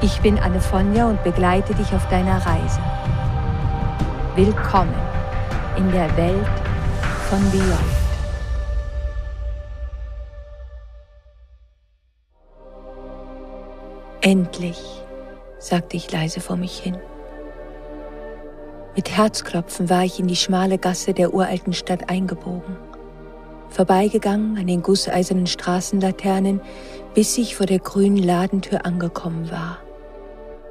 Ich bin Anne Fonja und begleite dich auf deiner Reise. Willkommen in der Welt von Beyond. Endlich, sagte ich leise vor mich hin. Mit Herzklopfen war ich in die schmale Gasse der uralten Stadt eingebogen, vorbeigegangen an den gusseisernen Straßenlaternen, bis ich vor der grünen Ladentür angekommen war,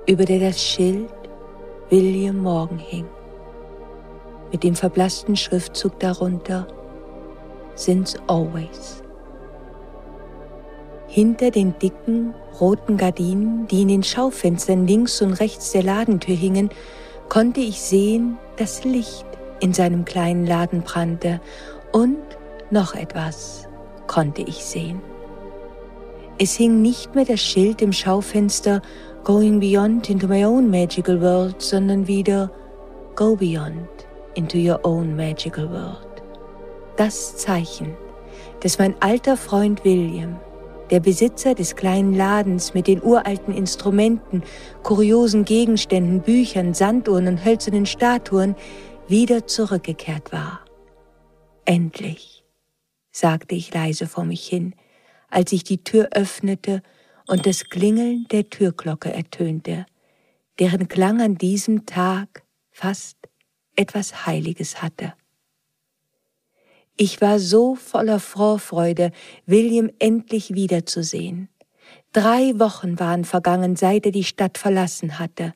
über der das Schild William Morgan hing mit dem verblassten Schriftzug darunter Since Always. Hinter den dicken, roten Gardinen, die in den Schaufenstern links und rechts der Ladentür hingen, konnte ich sehen, dass Licht in seinem kleinen Laden brannte und noch etwas konnte ich sehen. Es hing nicht mehr das Schild im Schaufenster Going Beyond into my own magical world, sondern wieder Go Beyond into your own magical world. Das Zeichen, das mein alter Freund William, der Besitzer des kleinen Ladens mit den uralten Instrumenten, kuriosen Gegenständen, Büchern, Sanduhren und hölzernen Statuen, wieder zurückgekehrt war. Endlich, sagte ich leise vor mich hin, als ich die Tür öffnete und das Klingeln der Türglocke ertönte, deren Klang an diesem Tag fast etwas Heiliges hatte. Ich war so voller Vorfreude, William endlich wiederzusehen. Drei Wochen waren vergangen, seit er die Stadt verlassen hatte.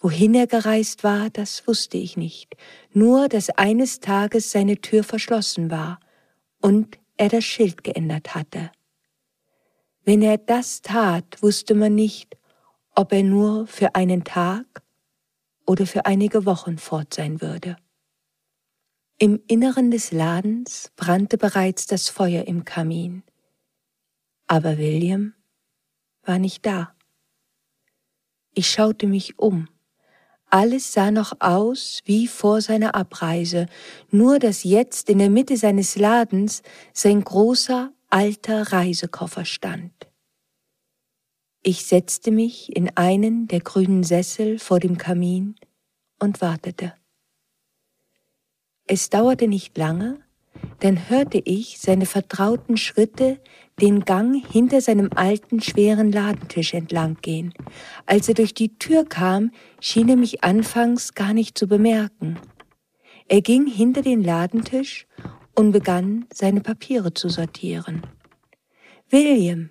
Wohin er gereist war, das wusste ich nicht, nur dass eines Tages seine Tür verschlossen war und er das Schild geändert hatte. Wenn er das tat, wusste man nicht, ob er nur für einen Tag oder für einige Wochen fort sein würde. Im Inneren des Ladens brannte bereits das Feuer im Kamin, aber William war nicht da. Ich schaute mich um. Alles sah noch aus wie vor seiner Abreise, nur dass jetzt in der Mitte seines Ladens sein großer alter Reisekoffer stand. Ich setzte mich in einen der grünen Sessel vor dem Kamin und wartete. Es dauerte nicht lange, dann hörte ich seine vertrauten Schritte den Gang hinter seinem alten, schweren Ladentisch entlang gehen. Als er durch die Tür kam, schien er mich anfangs gar nicht zu bemerken. Er ging hinter den Ladentisch und begann, seine Papiere zu sortieren. William,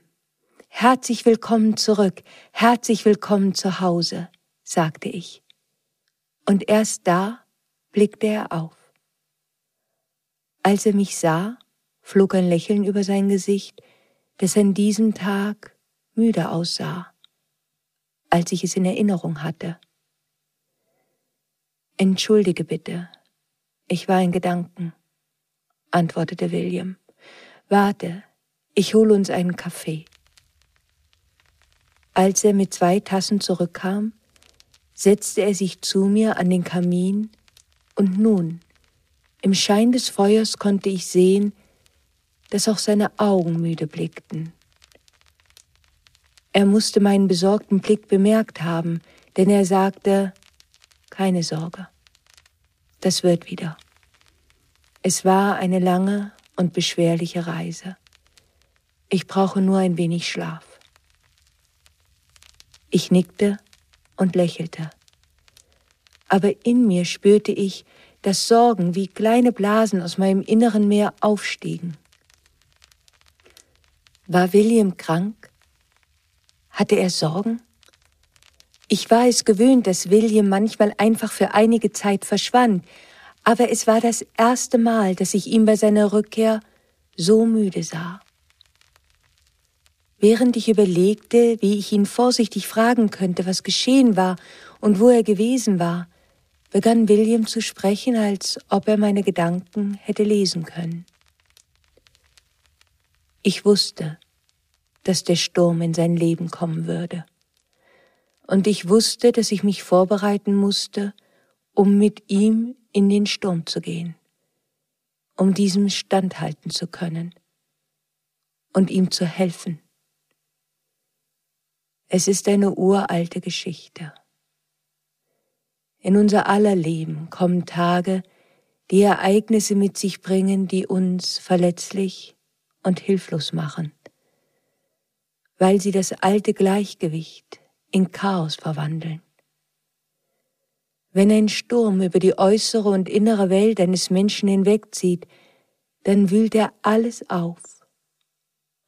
Herzlich willkommen zurück, herzlich willkommen zu Hause, sagte ich. Und erst da blickte er auf. Als er mich sah, flog ein Lächeln über sein Gesicht, das an diesem Tag müde aussah, als ich es in Erinnerung hatte. Entschuldige bitte, ich war in Gedanken, antwortete William. Warte, ich hole uns einen Kaffee. Als er mit zwei Tassen zurückkam, setzte er sich zu mir an den Kamin, und nun, im Schein des Feuers konnte ich sehen, dass auch seine Augen müde blickten. Er musste meinen besorgten Blick bemerkt haben, denn er sagte, keine Sorge, das wird wieder. Es war eine lange und beschwerliche Reise. Ich brauche nur ein wenig Schlaf. Ich nickte und lächelte. Aber in mir spürte ich, dass Sorgen wie kleine Blasen aus meinem inneren Meer aufstiegen. War William krank? Hatte er Sorgen? Ich war es gewöhnt, dass William manchmal einfach für einige Zeit verschwand, aber es war das erste Mal, dass ich ihn bei seiner Rückkehr so müde sah. Während ich überlegte, wie ich ihn vorsichtig fragen könnte, was geschehen war und wo er gewesen war, begann William zu sprechen, als ob er meine Gedanken hätte lesen können. Ich wusste, dass der Sturm in sein Leben kommen würde. Und ich wusste, dass ich mich vorbereiten musste, um mit ihm in den Sturm zu gehen, um diesem standhalten zu können und ihm zu helfen. Es ist eine uralte Geschichte. In unser aller Leben kommen Tage, die Ereignisse mit sich bringen, die uns verletzlich und hilflos machen, weil sie das alte Gleichgewicht in Chaos verwandeln. Wenn ein Sturm über die äußere und innere Welt eines Menschen hinwegzieht, dann wühlt er alles auf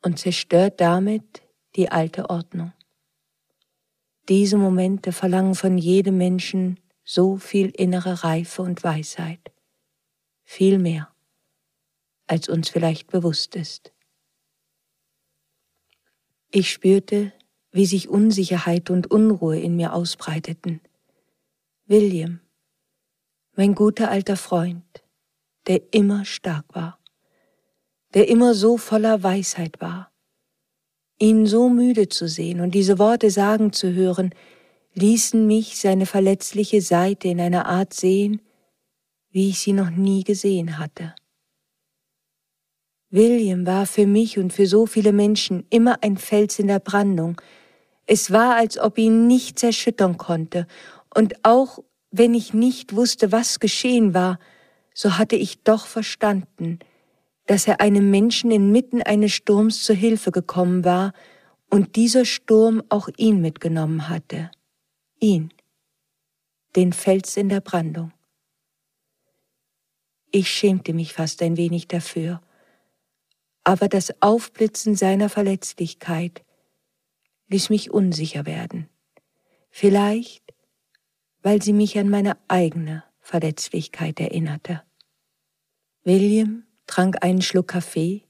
und zerstört damit die alte Ordnung. Diese Momente verlangen von jedem Menschen so viel innere Reife und Weisheit, viel mehr, als uns vielleicht bewusst ist. Ich spürte, wie sich Unsicherheit und Unruhe in mir ausbreiteten. William, mein guter alter Freund, der immer stark war, der immer so voller Weisheit war. Ihn so müde zu sehen und diese Worte sagen zu hören, ließen mich seine verletzliche Seite in einer Art sehen, wie ich sie noch nie gesehen hatte. William war für mich und für so viele Menschen immer ein Fels in der Brandung. Es war, als ob ihn nichts erschüttern konnte, und auch wenn ich nicht wusste, was geschehen war, so hatte ich doch verstanden, dass er einem Menschen inmitten eines Sturms zu Hilfe gekommen war und dieser Sturm auch ihn mitgenommen hatte ihn, den Fels in der Brandung. Ich schämte mich fast ein wenig dafür, aber das Aufblitzen seiner Verletzlichkeit ließ mich unsicher werden. Vielleicht, weil sie mich an meine eigene Verletzlichkeit erinnerte. William trank einen Schluck Kaffee,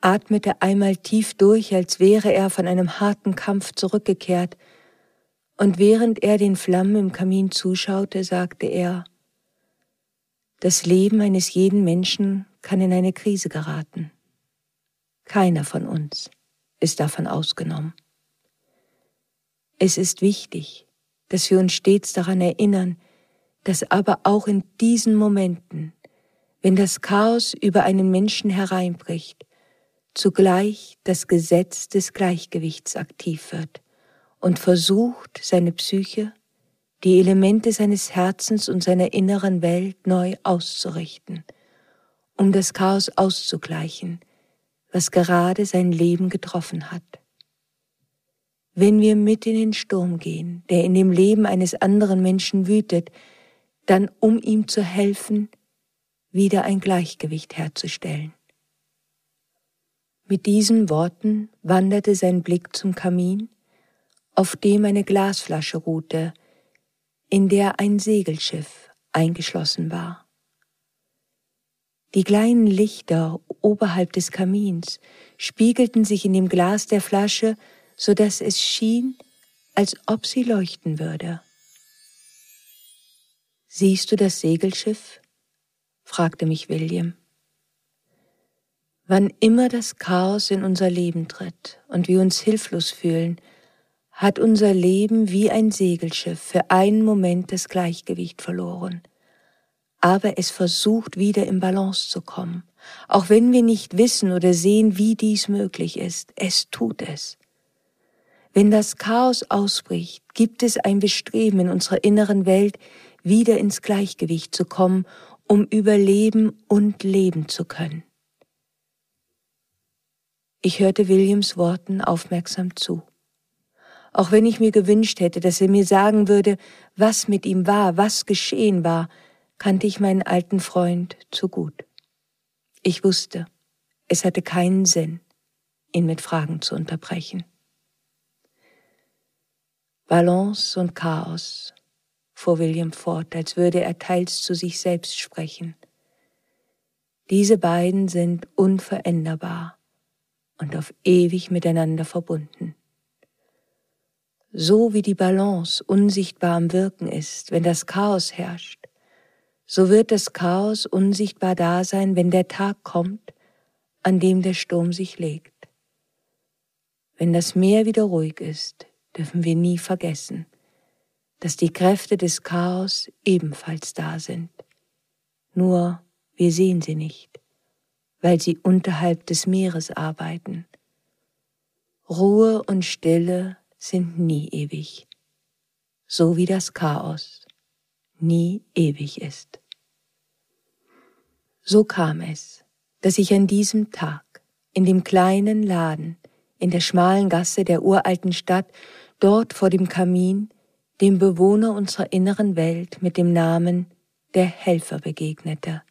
atmete einmal tief durch, als wäre er von einem harten Kampf zurückgekehrt, und während er den Flammen im Kamin zuschaute, sagte er, das Leben eines jeden Menschen kann in eine Krise geraten. Keiner von uns ist davon ausgenommen. Es ist wichtig, dass wir uns stets daran erinnern, dass aber auch in diesen Momenten, wenn das Chaos über einen Menschen hereinbricht, zugleich das Gesetz des Gleichgewichts aktiv wird und versucht, seine Psyche, die Elemente seines Herzens und seiner inneren Welt neu auszurichten, um das Chaos auszugleichen, was gerade sein Leben getroffen hat. Wenn wir mit in den Sturm gehen, der in dem Leben eines anderen Menschen wütet, dann um ihm zu helfen, wieder ein Gleichgewicht herzustellen. Mit diesen Worten wanderte sein Blick zum Kamin auf dem eine Glasflasche ruhte, in der ein Segelschiff eingeschlossen war. Die kleinen Lichter oberhalb des Kamins spiegelten sich in dem Glas der Flasche, so dass es schien, als ob sie leuchten würde. Siehst du das Segelschiff? fragte mich William. Wann immer das Chaos in unser Leben tritt und wir uns hilflos fühlen, hat unser Leben wie ein Segelschiff für einen Moment das Gleichgewicht verloren. Aber es versucht wieder in Balance zu kommen, auch wenn wir nicht wissen oder sehen, wie dies möglich ist. Es tut es. Wenn das Chaos ausbricht, gibt es ein Bestreben in unserer inneren Welt, wieder ins Gleichgewicht zu kommen, um überleben und leben zu können. Ich hörte Williams Worten aufmerksam zu auch wenn ich mir gewünscht hätte, dass er mir sagen würde, was mit ihm war, was geschehen war, kannte ich meinen alten Freund zu gut. Ich wusste, es hatte keinen Sinn, ihn mit Fragen zu unterbrechen. Balance und Chaos, fuhr William fort, als würde er teils zu sich selbst sprechen. Diese beiden sind unveränderbar, und auf ewig miteinander verbunden. So wie die Balance unsichtbar am Wirken ist, wenn das Chaos herrscht, so wird das Chaos unsichtbar da sein, wenn der Tag kommt, an dem der Sturm sich legt. Wenn das Meer wieder ruhig ist, dürfen wir nie vergessen, dass die Kräfte des Chaos ebenfalls da sind. Nur wir sehen sie nicht, weil sie unterhalb des Meeres arbeiten. Ruhe und Stille sind nie ewig, so wie das Chaos nie ewig ist. So kam es, dass ich an diesem Tag in dem kleinen Laden in der schmalen Gasse der uralten Stadt, dort vor dem Kamin, dem Bewohner unserer inneren Welt mit dem Namen der Helfer begegnete,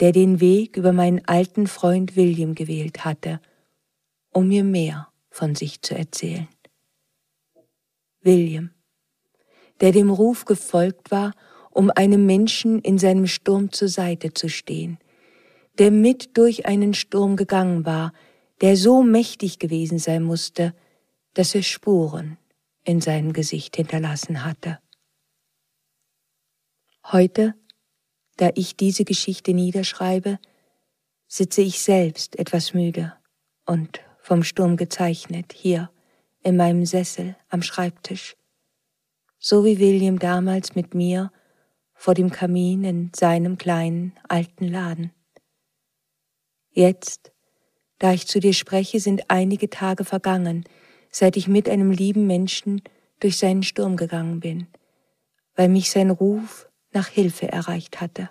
der den Weg über meinen alten Freund William gewählt hatte, um mir mehr von sich zu erzählen. William, der dem Ruf gefolgt war, um einem Menschen in seinem Sturm zur Seite zu stehen, der mit durch einen Sturm gegangen war, der so mächtig gewesen sein musste, dass er Spuren in seinem Gesicht hinterlassen hatte. Heute, da ich diese Geschichte niederschreibe, sitze ich selbst etwas müde und vom Sturm gezeichnet hier in meinem Sessel am Schreibtisch, so wie William damals mit mir vor dem Kamin in seinem kleinen alten Laden. Jetzt, da ich zu dir spreche, sind einige Tage vergangen, seit ich mit einem lieben Menschen durch seinen Sturm gegangen bin, weil mich sein Ruf nach Hilfe erreicht hatte.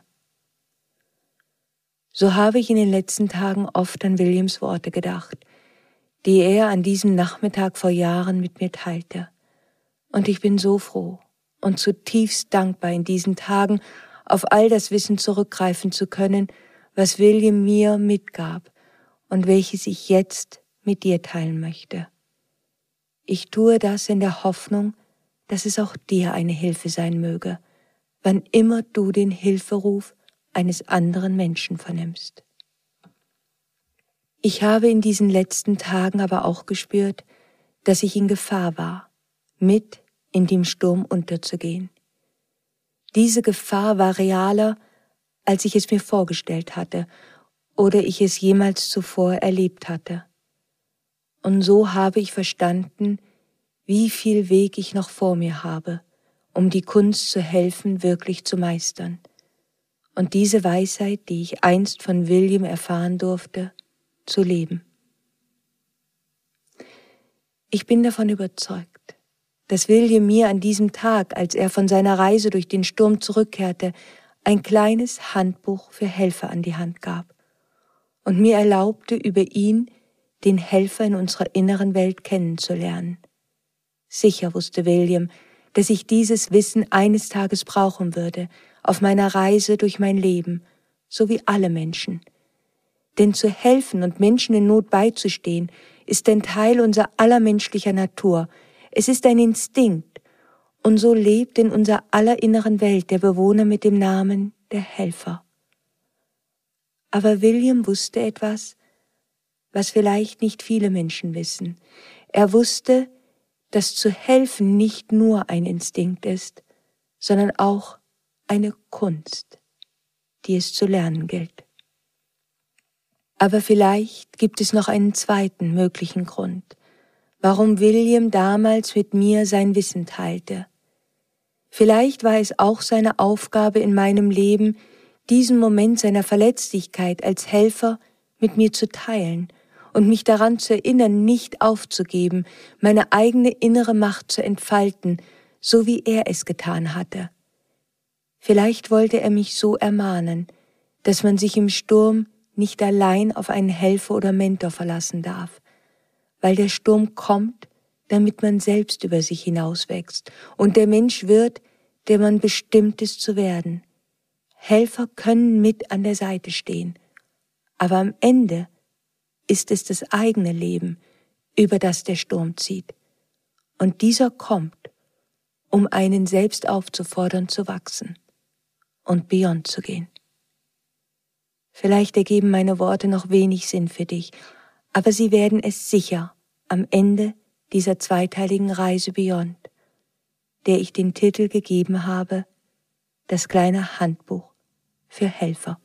So habe ich in den letzten Tagen oft an Williams Worte gedacht, die er an diesem Nachmittag vor Jahren mit mir teilte. Und ich bin so froh und zutiefst dankbar in diesen Tagen auf all das Wissen zurückgreifen zu können, was William mir mitgab und welches ich jetzt mit dir teilen möchte. Ich tue das in der Hoffnung, dass es auch dir eine Hilfe sein möge, wann immer du den Hilferuf eines anderen Menschen vernimmst. Ich habe in diesen letzten Tagen aber auch gespürt, dass ich in Gefahr war, mit in dem Sturm unterzugehen. Diese Gefahr war realer, als ich es mir vorgestellt hatte oder ich es jemals zuvor erlebt hatte. Und so habe ich verstanden, wie viel Weg ich noch vor mir habe, um die Kunst zu helfen, wirklich zu meistern. Und diese Weisheit, die ich einst von William erfahren durfte, zu leben. Ich bin davon überzeugt, dass William mir an diesem Tag, als er von seiner Reise durch den Sturm zurückkehrte, ein kleines Handbuch für Helfer an die Hand gab und mir erlaubte, über ihn den Helfer in unserer inneren Welt kennenzulernen. Sicher wusste William, dass ich dieses Wissen eines Tages brauchen würde, auf meiner Reise durch mein Leben, so wie alle Menschen, denn zu helfen und Menschen in Not beizustehen, ist ein Teil unserer aller menschlicher Natur. Es ist ein Instinkt. Und so lebt in unserer aller inneren Welt der Bewohner mit dem Namen der Helfer. Aber William wusste etwas, was vielleicht nicht viele Menschen wissen. Er wusste, dass zu helfen nicht nur ein Instinkt ist, sondern auch eine Kunst, die es zu lernen gilt. Aber vielleicht gibt es noch einen zweiten möglichen Grund, warum William damals mit mir sein Wissen teilte. Vielleicht war es auch seine Aufgabe in meinem Leben, diesen Moment seiner Verletzlichkeit als Helfer mit mir zu teilen und mich daran zu erinnern, nicht aufzugeben, meine eigene innere Macht zu entfalten, so wie er es getan hatte. Vielleicht wollte er mich so ermahnen, dass man sich im Sturm nicht allein auf einen Helfer oder Mentor verlassen darf, weil der Sturm kommt, damit man selbst über sich hinauswächst und der Mensch wird, der man bestimmt ist zu werden. Helfer können mit an der Seite stehen, aber am Ende ist es das eigene Leben, über das der Sturm zieht. Und dieser kommt, um einen selbst aufzufordern zu wachsen und beyond zu gehen. Vielleicht ergeben meine Worte noch wenig Sinn für dich, aber sie werden es sicher am Ende dieser zweiteiligen Reise Beyond, der ich den Titel gegeben habe, das kleine Handbuch für Helfer.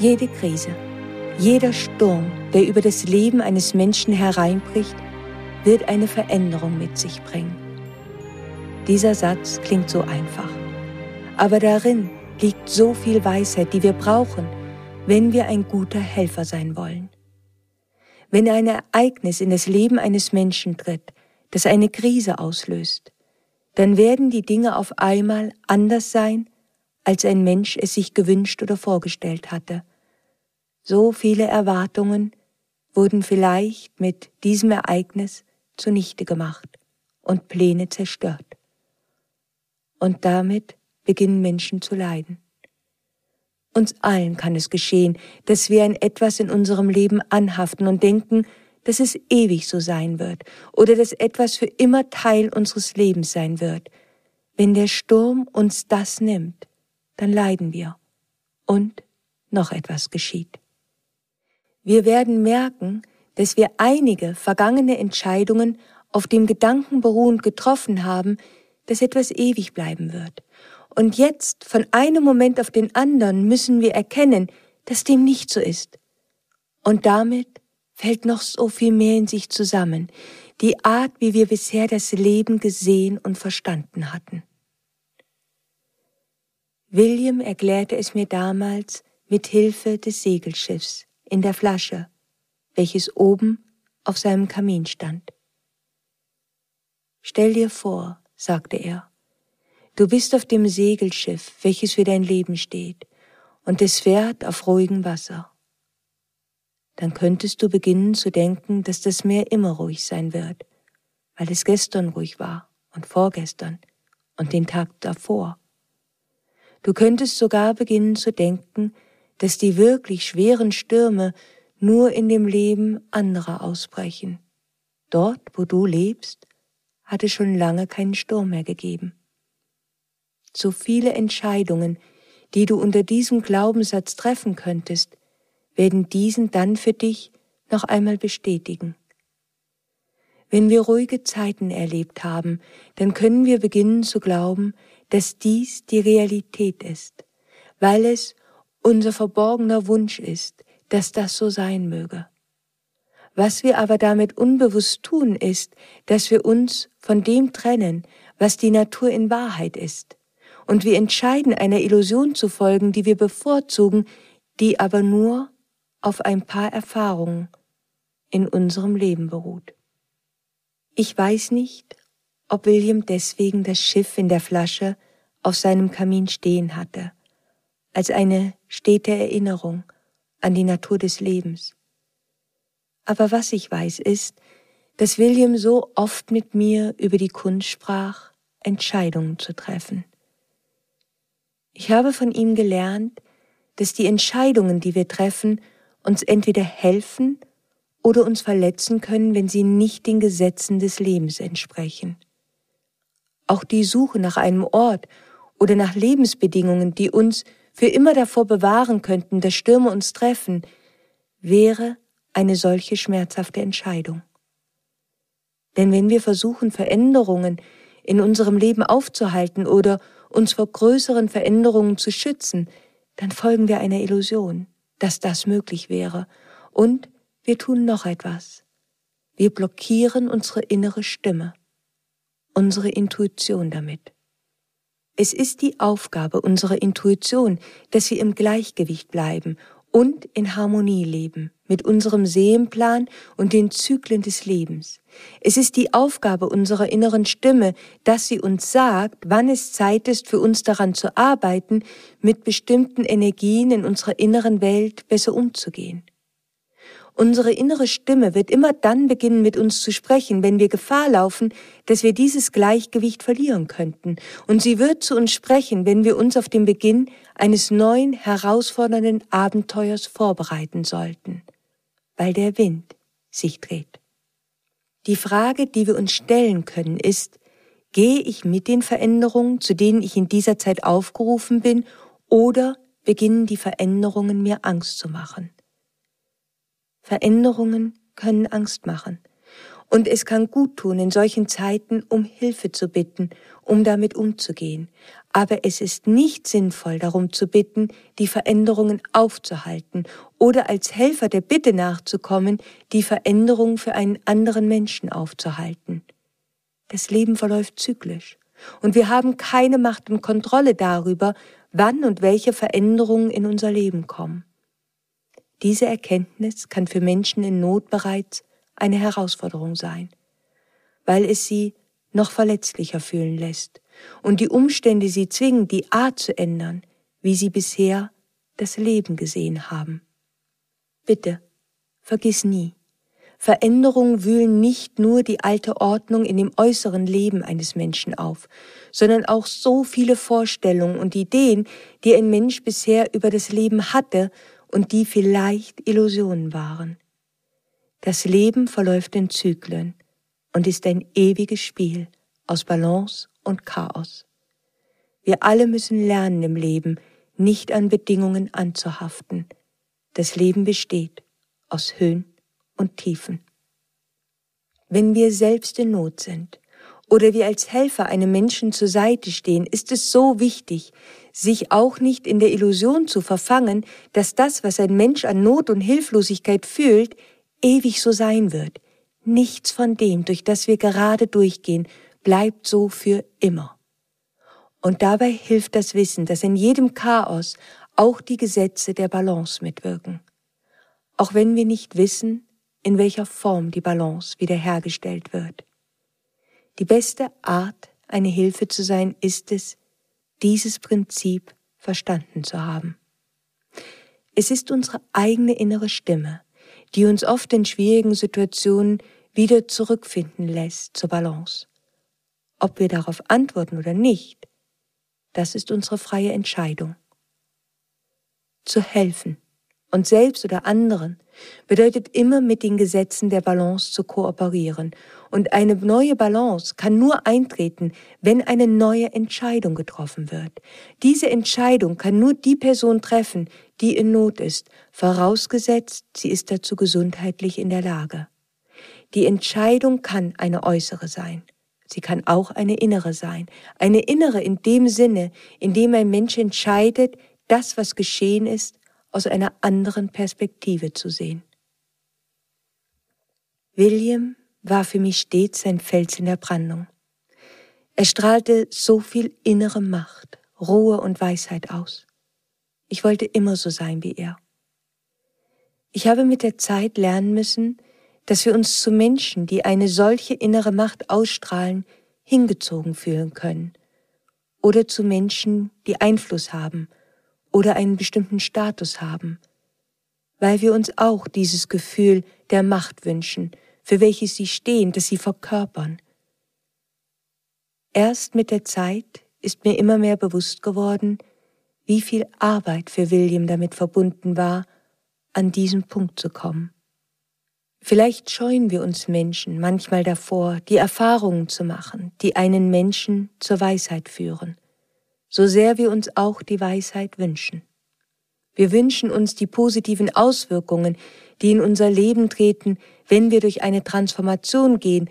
Jede Krise, jeder Sturm, der über das Leben eines Menschen hereinbricht, wird eine Veränderung mit sich bringen. Dieser Satz klingt so einfach, aber darin liegt so viel Weisheit, die wir brauchen, wenn wir ein guter Helfer sein wollen. Wenn ein Ereignis in das Leben eines Menschen tritt, das eine Krise auslöst, dann werden die Dinge auf einmal anders sein, als ein Mensch es sich gewünscht oder vorgestellt hatte. So viele Erwartungen wurden vielleicht mit diesem Ereignis zunichte gemacht und Pläne zerstört. Und damit beginnen Menschen zu leiden. Uns allen kann es geschehen, dass wir an etwas in unserem Leben anhaften und denken, dass es ewig so sein wird oder dass etwas für immer Teil unseres Lebens sein wird. Wenn der Sturm uns das nimmt, dann leiden wir. Und noch etwas geschieht. Wir werden merken, dass wir einige vergangene Entscheidungen auf dem Gedanken beruhend getroffen haben, dass etwas ewig bleiben wird. Und jetzt, von einem Moment auf den anderen, müssen wir erkennen, dass dem nicht so ist. Und damit fällt noch so viel mehr in sich zusammen, die Art, wie wir bisher das Leben gesehen und verstanden hatten. William erklärte es mir damals mit Hilfe des Segelschiffs in der Flasche, welches oben auf seinem Kamin stand. Stell dir vor, sagte er, du bist auf dem Segelschiff, welches für dein Leben steht, und es fährt auf ruhigem Wasser. Dann könntest du beginnen zu denken, dass das Meer immer ruhig sein wird, weil es gestern ruhig war und vorgestern und den Tag davor Du könntest sogar beginnen zu denken, dass die wirklich schweren Stürme nur in dem Leben anderer ausbrechen. Dort, wo du lebst, hat es schon lange keinen Sturm mehr gegeben. So viele Entscheidungen, die du unter diesem Glaubenssatz treffen könntest, werden diesen dann für dich noch einmal bestätigen. Wenn wir ruhige Zeiten erlebt haben, dann können wir beginnen zu glauben, dass dies die Realität ist, weil es unser verborgener Wunsch ist, dass das so sein möge. Was wir aber damit unbewusst tun, ist, dass wir uns von dem trennen, was die Natur in Wahrheit ist, und wir entscheiden einer Illusion zu folgen, die wir bevorzugen, die aber nur auf ein paar Erfahrungen in unserem Leben beruht. Ich weiß nicht, ob William deswegen das Schiff in der Flasche auf seinem Kamin stehen hatte, als eine stete Erinnerung an die Natur des Lebens. Aber was ich weiß ist, dass William so oft mit mir über die Kunst sprach, Entscheidungen zu treffen. Ich habe von ihm gelernt, dass die Entscheidungen, die wir treffen, uns entweder helfen oder uns verletzen können, wenn sie nicht den Gesetzen des Lebens entsprechen. Auch die Suche nach einem Ort oder nach Lebensbedingungen, die uns für immer davor bewahren könnten, dass Stürme uns treffen, wäre eine solche schmerzhafte Entscheidung. Denn wenn wir versuchen, Veränderungen in unserem Leben aufzuhalten oder uns vor größeren Veränderungen zu schützen, dann folgen wir einer Illusion, dass das möglich wäre. Und wir tun noch etwas. Wir blockieren unsere innere Stimme unsere Intuition damit. Es ist die Aufgabe unserer Intuition, dass wir im Gleichgewicht bleiben und in Harmonie leben mit unserem Seelenplan und den Zyklen des Lebens. Es ist die Aufgabe unserer inneren Stimme, dass sie uns sagt, wann es Zeit ist, für uns daran zu arbeiten, mit bestimmten Energien in unserer inneren Welt besser umzugehen. Unsere innere Stimme wird immer dann beginnen, mit uns zu sprechen, wenn wir Gefahr laufen, dass wir dieses Gleichgewicht verlieren könnten. Und sie wird zu uns sprechen, wenn wir uns auf den Beginn eines neuen, herausfordernden Abenteuers vorbereiten sollten, weil der Wind sich dreht. Die Frage, die wir uns stellen können, ist, gehe ich mit den Veränderungen, zu denen ich in dieser Zeit aufgerufen bin, oder beginnen die Veränderungen mir Angst zu machen? Veränderungen können Angst machen. Und es kann gut tun, in solchen Zeiten um Hilfe zu bitten, um damit umzugehen. Aber es ist nicht sinnvoll, darum zu bitten, die Veränderungen aufzuhalten oder als Helfer der Bitte nachzukommen, die Veränderung für einen anderen Menschen aufzuhalten. Das Leben verläuft zyklisch. Und wir haben keine Macht und Kontrolle darüber, wann und welche Veränderungen in unser Leben kommen. Diese Erkenntnis kann für Menschen in Not bereits eine Herausforderung sein, weil es sie noch verletzlicher fühlen lässt und die Umstände sie zwingen, die Art zu ändern, wie sie bisher das Leben gesehen haben. Bitte, vergiss nie, Veränderungen wühlen nicht nur die alte Ordnung in dem äußeren Leben eines Menschen auf, sondern auch so viele Vorstellungen und Ideen, die ein Mensch bisher über das Leben hatte und die vielleicht Illusionen waren. Das Leben verläuft in Zyklen und ist ein ewiges Spiel aus Balance und Chaos. Wir alle müssen lernen im Leben, nicht an Bedingungen anzuhaften. Das Leben besteht aus Höhen und Tiefen. Wenn wir selbst in Not sind oder wir als Helfer einem Menschen zur Seite stehen, ist es so wichtig, sich auch nicht in der Illusion zu verfangen, dass das, was ein Mensch an Not und Hilflosigkeit fühlt, ewig so sein wird. Nichts von dem, durch das wir gerade durchgehen, bleibt so für immer. Und dabei hilft das Wissen, dass in jedem Chaos auch die Gesetze der Balance mitwirken. Auch wenn wir nicht wissen, in welcher Form die Balance wiederhergestellt wird. Die beste Art, eine Hilfe zu sein, ist es, dieses Prinzip verstanden zu haben. Es ist unsere eigene innere Stimme, die uns oft in schwierigen Situationen wieder zurückfinden lässt zur Balance. Ob wir darauf antworten oder nicht, das ist unsere freie Entscheidung. Zu helfen und selbst oder anderen bedeutet immer mit den Gesetzen der Balance zu kooperieren. Und eine neue Balance kann nur eintreten, wenn eine neue Entscheidung getroffen wird. Diese Entscheidung kann nur die Person treffen, die in Not ist, vorausgesetzt, sie ist dazu gesundheitlich in der Lage. Die Entscheidung kann eine äußere sein. Sie kann auch eine innere sein. Eine innere in dem Sinne, in dem ein Mensch entscheidet, das, was geschehen ist, aus einer anderen Perspektive zu sehen. William war für mich stets ein Fels in der Brandung. Er strahlte so viel innere Macht, Ruhe und Weisheit aus. Ich wollte immer so sein wie er. Ich habe mit der Zeit lernen müssen, dass wir uns zu Menschen, die eine solche innere Macht ausstrahlen, hingezogen fühlen können, oder zu Menschen, die Einfluss haben, oder einen bestimmten Status haben, weil wir uns auch dieses Gefühl der Macht wünschen, für welches sie stehen, das sie verkörpern. Erst mit der Zeit ist mir immer mehr bewusst geworden, wie viel Arbeit für William damit verbunden war, an diesen Punkt zu kommen. Vielleicht scheuen wir uns Menschen manchmal davor, die Erfahrungen zu machen, die einen Menschen zur Weisheit führen so sehr wir uns auch die Weisheit wünschen. Wir wünschen uns die positiven Auswirkungen, die in unser Leben treten, wenn wir durch eine Transformation gehen,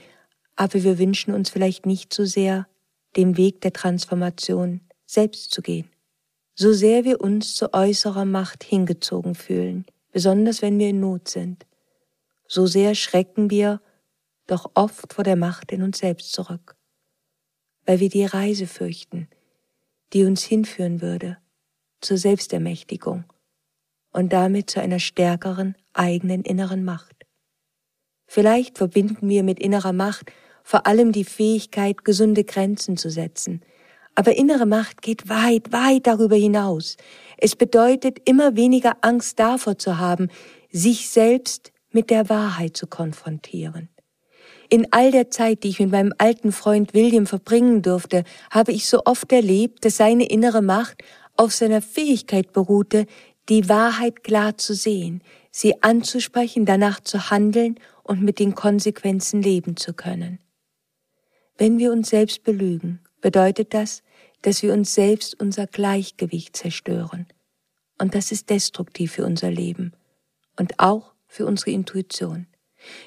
aber wir wünschen uns vielleicht nicht so sehr, den Weg der Transformation selbst zu gehen. So sehr wir uns zu äußerer Macht hingezogen fühlen, besonders wenn wir in Not sind, so sehr schrecken wir doch oft vor der Macht in uns selbst zurück, weil wir die Reise fürchten, die uns hinführen würde zur Selbstermächtigung und damit zu einer stärkeren eigenen inneren Macht. Vielleicht verbinden wir mit innerer Macht vor allem die Fähigkeit, gesunde Grenzen zu setzen. Aber innere Macht geht weit, weit darüber hinaus. Es bedeutet immer weniger Angst davor zu haben, sich selbst mit der Wahrheit zu konfrontieren. In all der Zeit, die ich mit meinem alten Freund William verbringen durfte, habe ich so oft erlebt, dass seine innere Macht auf seiner Fähigkeit beruhte, die Wahrheit klar zu sehen, sie anzusprechen, danach zu handeln und mit den Konsequenzen leben zu können. Wenn wir uns selbst belügen, bedeutet das, dass wir uns selbst unser Gleichgewicht zerstören. Und das ist destruktiv für unser Leben und auch für unsere Intuition.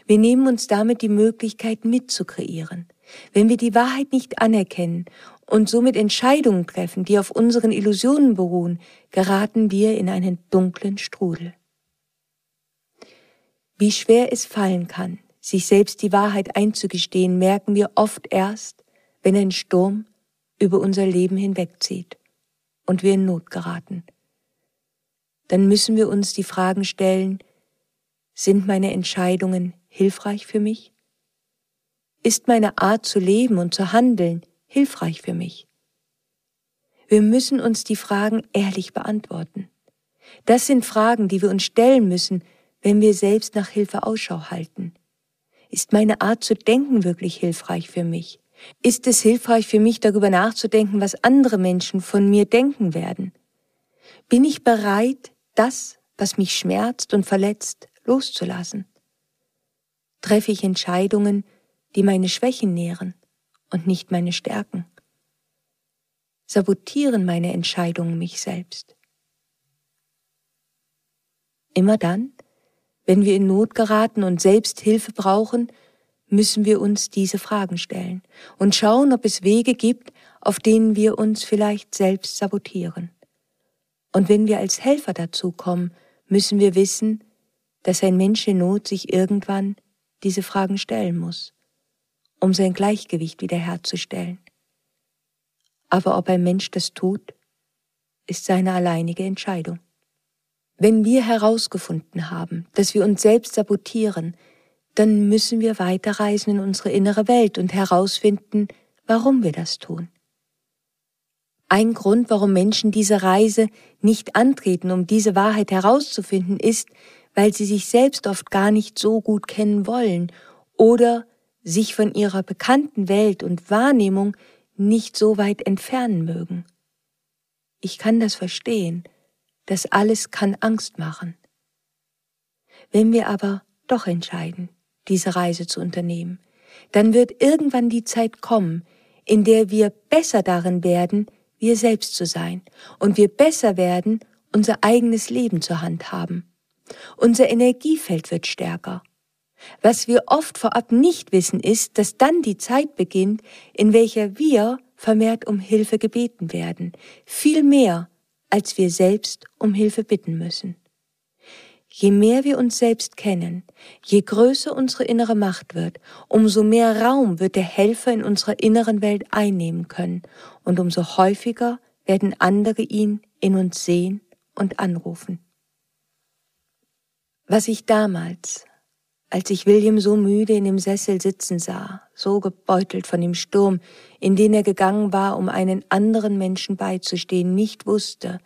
Wir nehmen uns damit die Möglichkeit mitzukreieren. Wenn wir die Wahrheit nicht anerkennen und somit Entscheidungen treffen, die auf unseren Illusionen beruhen, geraten wir in einen dunklen Strudel. Wie schwer es fallen kann, sich selbst die Wahrheit einzugestehen, merken wir oft erst, wenn ein Sturm über unser Leben hinwegzieht und wir in Not geraten. Dann müssen wir uns die Fragen stellen, sind meine Entscheidungen hilfreich für mich? Ist meine Art zu leben und zu handeln hilfreich für mich? Wir müssen uns die Fragen ehrlich beantworten. Das sind Fragen, die wir uns stellen müssen, wenn wir selbst nach Hilfe Ausschau halten. Ist meine Art zu denken wirklich hilfreich für mich? Ist es hilfreich für mich, darüber nachzudenken, was andere Menschen von mir denken werden? Bin ich bereit, das, was mich schmerzt und verletzt, loszulassen? Treffe ich Entscheidungen, die meine Schwächen nähren und nicht meine Stärken? Sabotieren meine Entscheidungen mich selbst? Immer dann, wenn wir in Not geraten und selbst Hilfe brauchen, müssen wir uns diese Fragen stellen und schauen, ob es Wege gibt, auf denen wir uns vielleicht selbst sabotieren. Und wenn wir als Helfer dazu kommen, müssen wir wissen, dass ein Mensch in Not sich irgendwann diese Fragen stellen muss, um sein Gleichgewicht wiederherzustellen. Aber ob ein Mensch das tut, ist seine alleinige Entscheidung. Wenn wir herausgefunden haben, dass wir uns selbst sabotieren, dann müssen wir weiterreisen in unsere innere Welt und herausfinden, warum wir das tun. Ein Grund, warum Menschen diese Reise nicht antreten, um diese Wahrheit herauszufinden, ist, weil sie sich selbst oft gar nicht so gut kennen wollen oder sich von ihrer bekannten Welt und Wahrnehmung nicht so weit entfernen mögen. Ich kann das verstehen, das alles kann Angst machen. Wenn wir aber doch entscheiden, diese Reise zu unternehmen, dann wird irgendwann die Zeit kommen, in der wir besser darin werden, wir selbst zu sein und wir besser werden, unser eigenes Leben zur Hand haben. Unser Energiefeld wird stärker. Was wir oft vorab nicht wissen, ist, dass dann die Zeit beginnt, in welcher wir vermehrt um Hilfe gebeten werden, viel mehr, als wir selbst um Hilfe bitten müssen. Je mehr wir uns selbst kennen, je größer unsere innere Macht wird, umso mehr Raum wird der Helfer in unserer inneren Welt einnehmen können und umso häufiger werden andere ihn in uns sehen und anrufen. Was ich damals, als ich William so müde in dem Sessel sitzen sah, so gebeutelt von dem Sturm, in den er gegangen war, um einen anderen Menschen beizustehen, nicht wusste,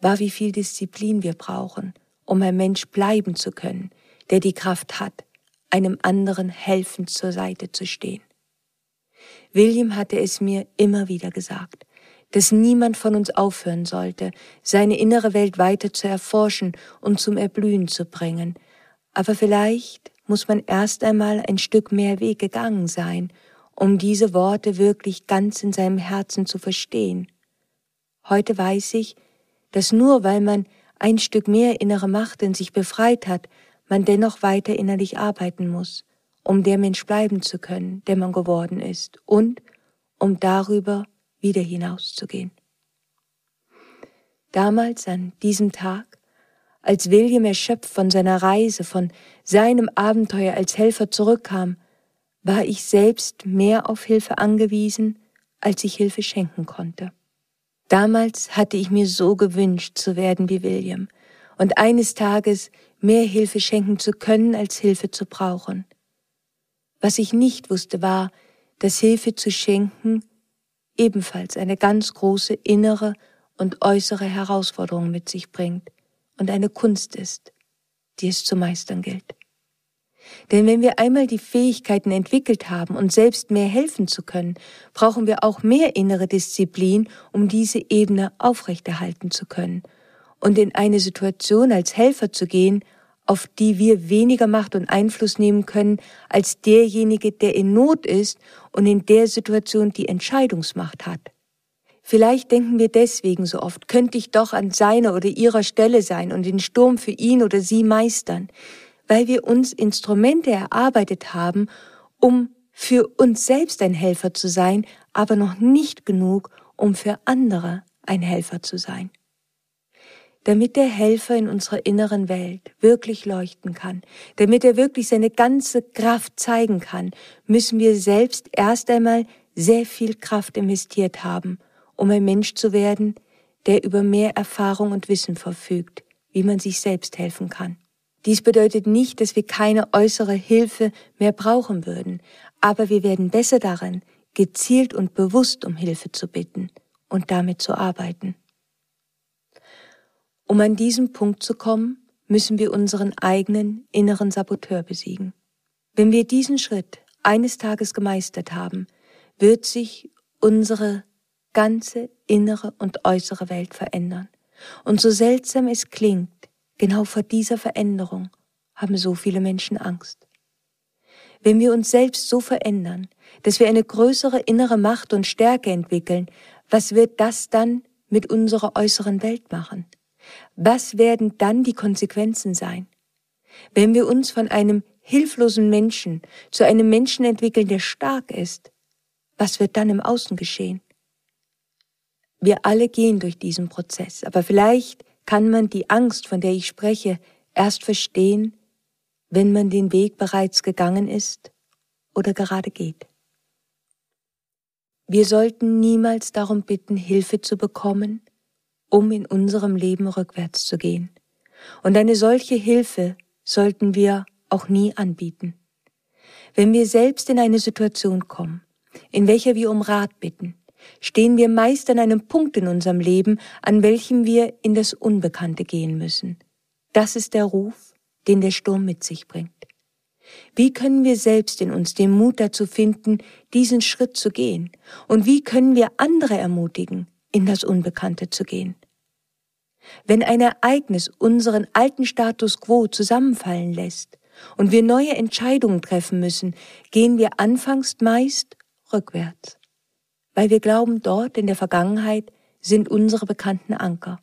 war, wie viel Disziplin wir brauchen – um ein Mensch bleiben zu können, der die Kraft hat, einem anderen helfend zur Seite zu stehen. William hatte es mir immer wieder gesagt, dass niemand von uns aufhören sollte, seine innere Welt weiter zu erforschen und zum Erblühen zu bringen. Aber vielleicht muss man erst einmal ein Stück mehr Weg gegangen sein, um diese Worte wirklich ganz in seinem Herzen zu verstehen. Heute weiß ich, dass nur weil man ein Stück mehr innere Macht in sich befreit hat, man dennoch weiter innerlich arbeiten muss, um der Mensch bleiben zu können, der man geworden ist, und um darüber wieder hinauszugehen. Damals an diesem Tag, als William erschöpft von seiner Reise, von seinem Abenteuer als Helfer zurückkam, war ich selbst mehr auf Hilfe angewiesen, als ich Hilfe schenken konnte. Damals hatte ich mir so gewünscht zu werden wie William und eines Tages mehr Hilfe schenken zu können, als Hilfe zu brauchen. Was ich nicht wusste, war, dass Hilfe zu schenken ebenfalls eine ganz große innere und äußere Herausforderung mit sich bringt und eine Kunst ist, die es zu meistern gilt. Denn wenn wir einmal die Fähigkeiten entwickelt haben, uns selbst mehr helfen zu können, brauchen wir auch mehr innere Disziplin, um diese Ebene aufrechterhalten zu können. Und in eine Situation als Helfer zu gehen, auf die wir weniger Macht und Einfluss nehmen können als derjenige, der in Not ist und in der Situation die Entscheidungsmacht hat. Vielleicht denken wir deswegen so oft, könnte ich doch an seiner oder ihrer Stelle sein und den Sturm für ihn oder sie meistern, weil wir uns Instrumente erarbeitet haben, um für uns selbst ein Helfer zu sein, aber noch nicht genug, um für andere ein Helfer zu sein. Damit der Helfer in unserer inneren Welt wirklich leuchten kann, damit er wirklich seine ganze Kraft zeigen kann, müssen wir selbst erst einmal sehr viel Kraft investiert haben um ein Mensch zu werden, der über mehr Erfahrung und Wissen verfügt, wie man sich selbst helfen kann. Dies bedeutet nicht, dass wir keine äußere Hilfe mehr brauchen würden, aber wir werden besser darin, gezielt und bewusst um Hilfe zu bitten und damit zu arbeiten. Um an diesen Punkt zu kommen, müssen wir unseren eigenen inneren Saboteur besiegen. Wenn wir diesen Schritt eines Tages gemeistert haben, wird sich unsere ganze innere und äußere Welt verändern. Und so seltsam es klingt, genau vor dieser Veränderung haben so viele Menschen Angst. Wenn wir uns selbst so verändern, dass wir eine größere innere Macht und Stärke entwickeln, was wird das dann mit unserer äußeren Welt machen? Was werden dann die Konsequenzen sein? Wenn wir uns von einem hilflosen Menschen zu einem Menschen entwickeln, der stark ist, was wird dann im Außen geschehen? Wir alle gehen durch diesen Prozess, aber vielleicht kann man die Angst, von der ich spreche, erst verstehen, wenn man den Weg bereits gegangen ist oder gerade geht. Wir sollten niemals darum bitten, Hilfe zu bekommen, um in unserem Leben rückwärts zu gehen. Und eine solche Hilfe sollten wir auch nie anbieten. Wenn wir selbst in eine Situation kommen, in welcher wir um Rat bitten, stehen wir meist an einem Punkt in unserem Leben, an welchem wir in das Unbekannte gehen müssen. Das ist der Ruf, den der Sturm mit sich bringt. Wie können wir selbst in uns den Mut dazu finden, diesen Schritt zu gehen? Und wie können wir andere ermutigen, in das Unbekannte zu gehen? Wenn ein Ereignis unseren alten Status quo zusammenfallen lässt und wir neue Entscheidungen treffen müssen, gehen wir anfangs meist rückwärts weil wir glauben, dort in der Vergangenheit sind unsere bekannten Anker.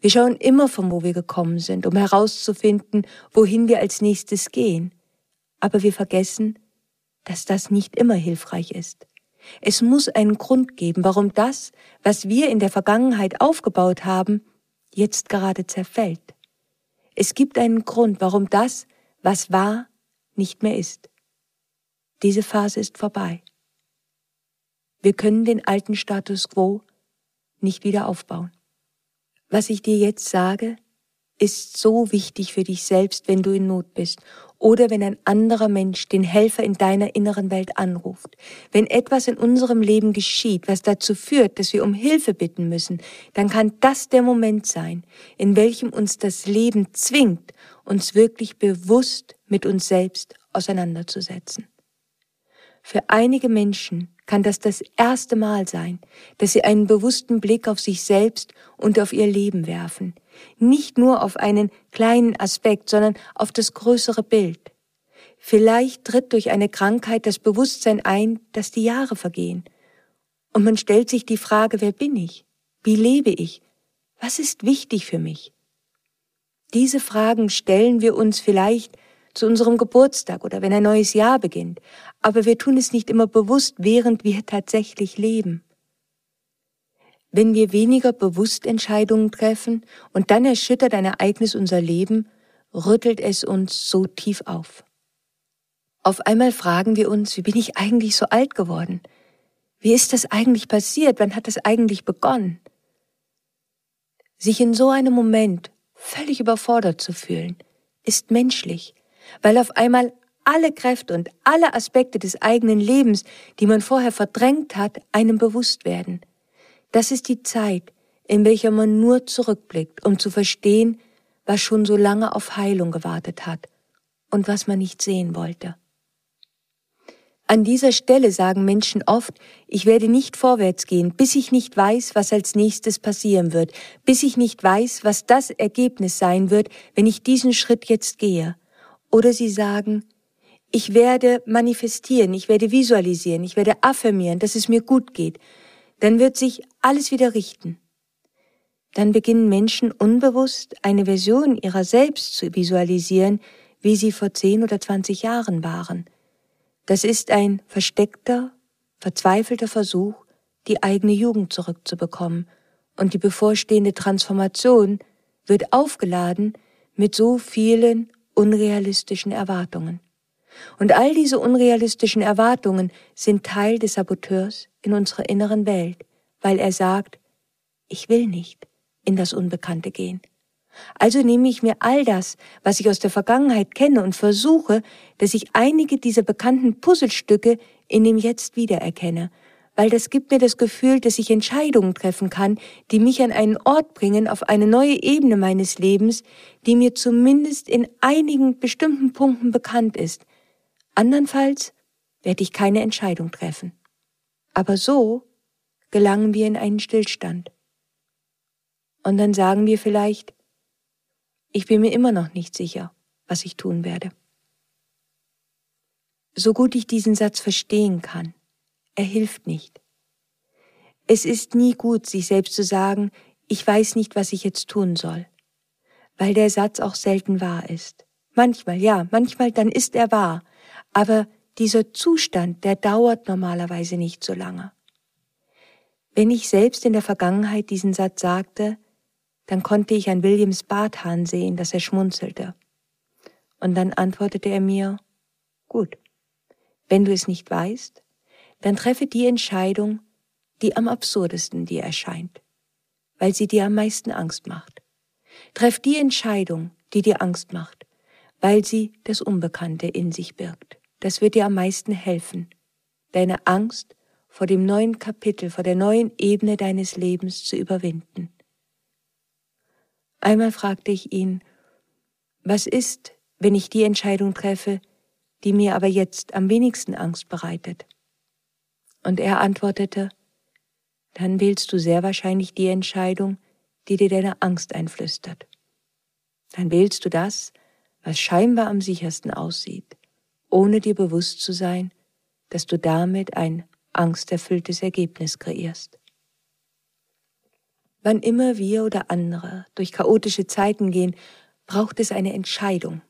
Wir schauen immer von wo wir gekommen sind, um herauszufinden, wohin wir als nächstes gehen. Aber wir vergessen, dass das nicht immer hilfreich ist. Es muss einen Grund geben, warum das, was wir in der Vergangenheit aufgebaut haben, jetzt gerade zerfällt. Es gibt einen Grund, warum das, was war, nicht mehr ist. Diese Phase ist vorbei. Wir können den alten Status quo nicht wieder aufbauen. Was ich dir jetzt sage, ist so wichtig für dich selbst, wenn du in Not bist oder wenn ein anderer Mensch den Helfer in deiner inneren Welt anruft. Wenn etwas in unserem Leben geschieht, was dazu führt, dass wir um Hilfe bitten müssen, dann kann das der Moment sein, in welchem uns das Leben zwingt, uns wirklich bewusst mit uns selbst auseinanderzusetzen. Für einige Menschen kann das das erste Mal sein, dass sie einen bewussten Blick auf sich selbst und auf ihr Leben werfen. Nicht nur auf einen kleinen Aspekt, sondern auf das größere Bild. Vielleicht tritt durch eine Krankheit das Bewusstsein ein, dass die Jahre vergehen. Und man stellt sich die Frage, wer bin ich? Wie lebe ich? Was ist wichtig für mich? Diese Fragen stellen wir uns vielleicht zu unserem Geburtstag oder wenn ein neues Jahr beginnt, aber wir tun es nicht immer bewusst, während wir tatsächlich leben. Wenn wir weniger bewusst Entscheidungen treffen und dann erschüttert ein Ereignis unser Leben, rüttelt es uns so tief auf. Auf einmal fragen wir uns, wie bin ich eigentlich so alt geworden? Wie ist das eigentlich passiert? Wann hat das eigentlich begonnen? Sich in so einem Moment völlig überfordert zu fühlen, ist menschlich weil auf einmal alle Kräfte und alle Aspekte des eigenen Lebens, die man vorher verdrängt hat, einem bewusst werden. Das ist die Zeit, in welcher man nur zurückblickt, um zu verstehen, was schon so lange auf Heilung gewartet hat und was man nicht sehen wollte. An dieser Stelle sagen Menschen oft, ich werde nicht vorwärts gehen, bis ich nicht weiß, was als nächstes passieren wird, bis ich nicht weiß, was das Ergebnis sein wird, wenn ich diesen Schritt jetzt gehe. Oder sie sagen, ich werde manifestieren, ich werde visualisieren, ich werde affirmieren, dass es mir gut geht. Dann wird sich alles wieder richten. Dann beginnen Menschen unbewusst eine Version ihrer selbst zu visualisieren, wie sie vor zehn oder zwanzig Jahren waren. Das ist ein versteckter, verzweifelter Versuch, die eigene Jugend zurückzubekommen, und die bevorstehende Transformation wird aufgeladen mit so vielen unrealistischen Erwartungen. Und all diese unrealistischen Erwartungen sind Teil des Saboteurs in unserer inneren Welt, weil er sagt, ich will nicht in das Unbekannte gehen. Also nehme ich mir all das, was ich aus der Vergangenheit kenne und versuche, dass ich einige dieser bekannten Puzzlestücke in dem Jetzt wiedererkenne, weil das gibt mir das Gefühl, dass ich Entscheidungen treffen kann, die mich an einen Ort bringen, auf eine neue Ebene meines Lebens, die mir zumindest in einigen bestimmten Punkten bekannt ist. Andernfalls werde ich keine Entscheidung treffen. Aber so gelangen wir in einen Stillstand. Und dann sagen wir vielleicht, ich bin mir immer noch nicht sicher, was ich tun werde. So gut ich diesen Satz verstehen kann, er hilft nicht. Es ist nie gut, sich selbst zu sagen, ich weiß nicht, was ich jetzt tun soll, weil der Satz auch selten wahr ist. Manchmal, ja, manchmal dann ist er wahr, aber dieser Zustand, der dauert normalerweise nicht so lange. Wenn ich selbst in der Vergangenheit diesen Satz sagte, dann konnte ich an Williams Barthahn sehen, dass er schmunzelte. Und dann antwortete er mir, gut, wenn du es nicht weißt, dann treffe die Entscheidung, die am absurdesten dir erscheint, weil sie dir am meisten Angst macht. Treff die Entscheidung, die dir Angst macht, weil sie das Unbekannte in sich birgt. Das wird dir am meisten helfen, deine Angst vor dem neuen Kapitel, vor der neuen Ebene deines Lebens zu überwinden. Einmal fragte ich ihn, was ist, wenn ich die Entscheidung treffe, die mir aber jetzt am wenigsten Angst bereitet? Und er antwortete, dann wählst du sehr wahrscheinlich die Entscheidung, die dir deine Angst einflüstert. Dann wählst du das, was scheinbar am sichersten aussieht, ohne dir bewusst zu sein, dass du damit ein angsterfülltes Ergebnis kreierst. Wann immer wir oder andere durch chaotische Zeiten gehen, braucht es eine Entscheidung,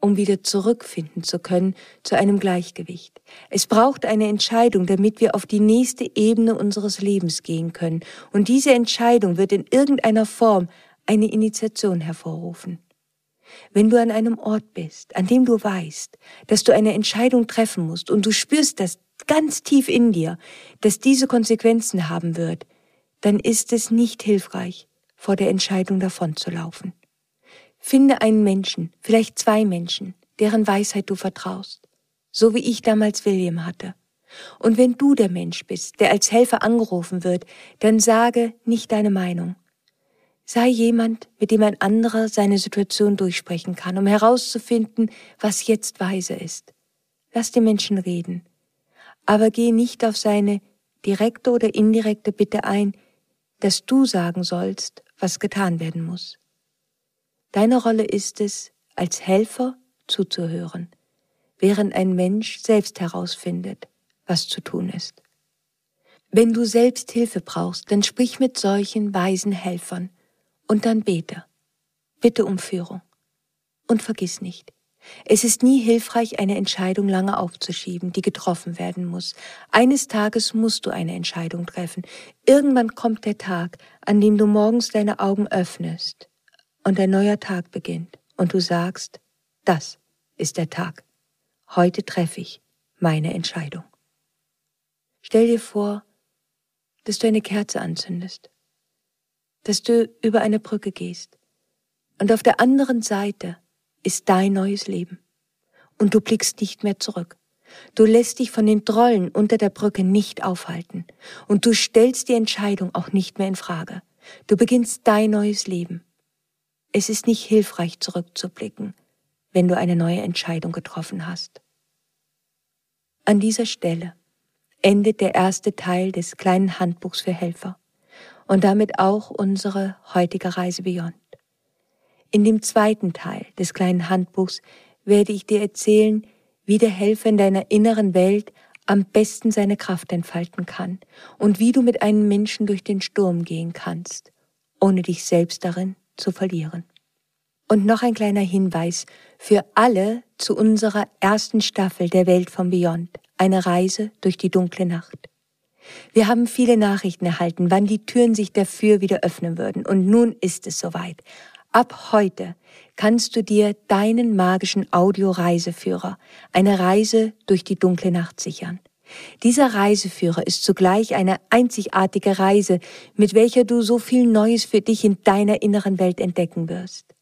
um wieder zurückfinden zu können zu einem Gleichgewicht. Es braucht eine Entscheidung, damit wir auf die nächste Ebene unseres Lebens gehen können. Und diese Entscheidung wird in irgendeiner Form eine Initiation hervorrufen. Wenn du an einem Ort bist, an dem du weißt, dass du eine Entscheidung treffen musst und du spürst das ganz tief in dir, dass diese Konsequenzen haben wird, dann ist es nicht hilfreich, vor der Entscheidung davonzulaufen. Finde einen Menschen, vielleicht zwei Menschen, deren Weisheit du vertraust, so wie ich damals William hatte. Und wenn du der Mensch bist, der als Helfer angerufen wird, dann sage nicht deine Meinung. Sei jemand, mit dem ein anderer seine Situation durchsprechen kann, um herauszufinden, was jetzt weise ist. Lass die Menschen reden, aber geh nicht auf seine direkte oder indirekte Bitte ein, dass du sagen sollst, was getan werden muss. Deine Rolle ist es, als Helfer zuzuhören, während ein Mensch selbst herausfindet, was zu tun ist. Wenn du selbst Hilfe brauchst, dann sprich mit solchen weisen Helfern und dann bete. Bitte um Führung. Und vergiss nicht, es ist nie hilfreich, eine Entscheidung lange aufzuschieben, die getroffen werden muss. Eines Tages musst du eine Entscheidung treffen. Irgendwann kommt der Tag, an dem du morgens deine Augen öffnest und ein neuer Tag beginnt und du sagst, das ist der Tag. Heute treffe ich meine Entscheidung. Stell dir vor, dass du eine Kerze anzündest, dass du über eine Brücke gehst und auf der anderen Seite ist dein neues Leben. Und du blickst nicht mehr zurück. Du lässt dich von den Trollen unter der Brücke nicht aufhalten. Und du stellst die Entscheidung auch nicht mehr in Frage. Du beginnst dein neues Leben. Es ist nicht hilfreich zurückzublicken, wenn du eine neue Entscheidung getroffen hast. An dieser Stelle endet der erste Teil des kleinen Handbuchs für Helfer und damit auch unsere heutige Reise Beyond. In dem zweiten Teil des kleinen Handbuchs werde ich dir erzählen, wie der Helfer in deiner inneren Welt am besten seine Kraft entfalten kann und wie du mit einem Menschen durch den Sturm gehen kannst, ohne dich selbst darin zu verlieren. Und noch ein kleiner Hinweis für alle zu unserer ersten Staffel der Welt von Beyond, eine Reise durch die dunkle Nacht. Wir haben viele Nachrichten erhalten, wann die Türen sich dafür wieder öffnen würden. Und nun ist es soweit. Ab heute kannst du dir deinen magischen Audioreiseführer, eine Reise durch die dunkle Nacht sichern. Dieser Reiseführer ist zugleich eine einzigartige Reise, mit welcher du so viel Neues für dich in deiner inneren Welt entdecken wirst.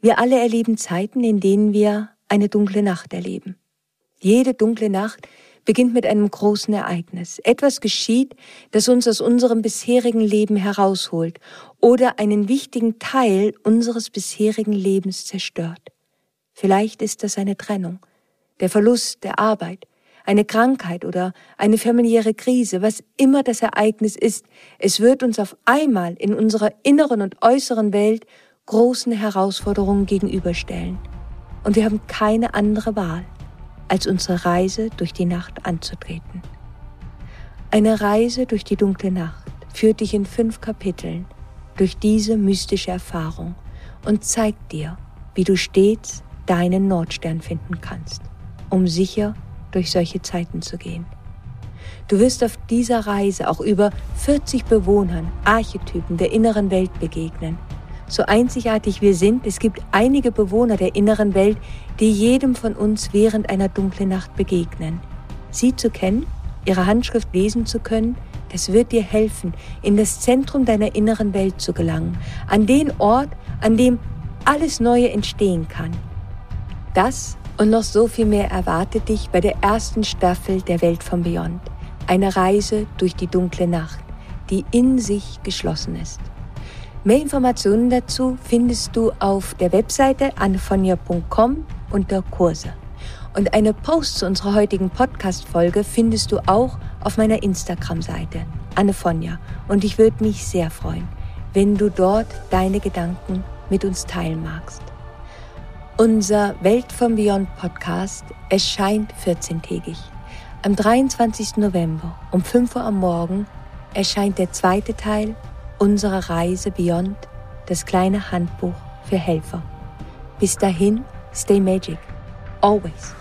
Wir alle erleben Zeiten, in denen wir eine dunkle Nacht erleben. Jede dunkle Nacht beginnt mit einem großen Ereignis. Etwas geschieht, das uns aus unserem bisherigen Leben herausholt oder einen wichtigen Teil unseres bisherigen Lebens zerstört. Vielleicht ist das eine Trennung, der Verlust der Arbeit, eine Krankheit oder eine familiäre Krise, was immer das Ereignis ist, es wird uns auf einmal in unserer inneren und äußeren Welt großen Herausforderungen gegenüberstellen. Und wir haben keine andere Wahl als unsere Reise durch die Nacht anzutreten. Eine Reise durch die dunkle Nacht führt dich in fünf Kapiteln durch diese mystische Erfahrung und zeigt dir, wie du stets deinen Nordstern finden kannst, um sicher durch solche Zeiten zu gehen. Du wirst auf dieser Reise auch über 40 Bewohnern, Archetypen der inneren Welt begegnen, so einzigartig wir sind, es gibt einige Bewohner der inneren Welt, die jedem von uns während einer dunklen Nacht begegnen. Sie zu kennen, ihre Handschrift lesen zu können, das wird dir helfen, in das Zentrum deiner inneren Welt zu gelangen, an den Ort, an dem alles Neue entstehen kann. Das und noch so viel mehr erwartet dich bei der ersten Staffel der Welt von Beyond. Eine Reise durch die dunkle Nacht, die in sich geschlossen ist. Mehr Informationen dazu findest du auf der Webseite annefonja.com unter Kurse. Und eine Post zu unserer heutigen Podcast-Folge findest du auch auf meiner Instagram-Seite, Annefonja. Und ich würde mich sehr freuen, wenn du dort deine Gedanken mit uns teilen magst. Unser Welt von Beyond Podcast erscheint 14-tägig. Am 23. November um 5 Uhr am Morgen erscheint der zweite Teil unsere Reise Beyond, das kleine Handbuch für Helfer. Bis dahin, stay magic. Always.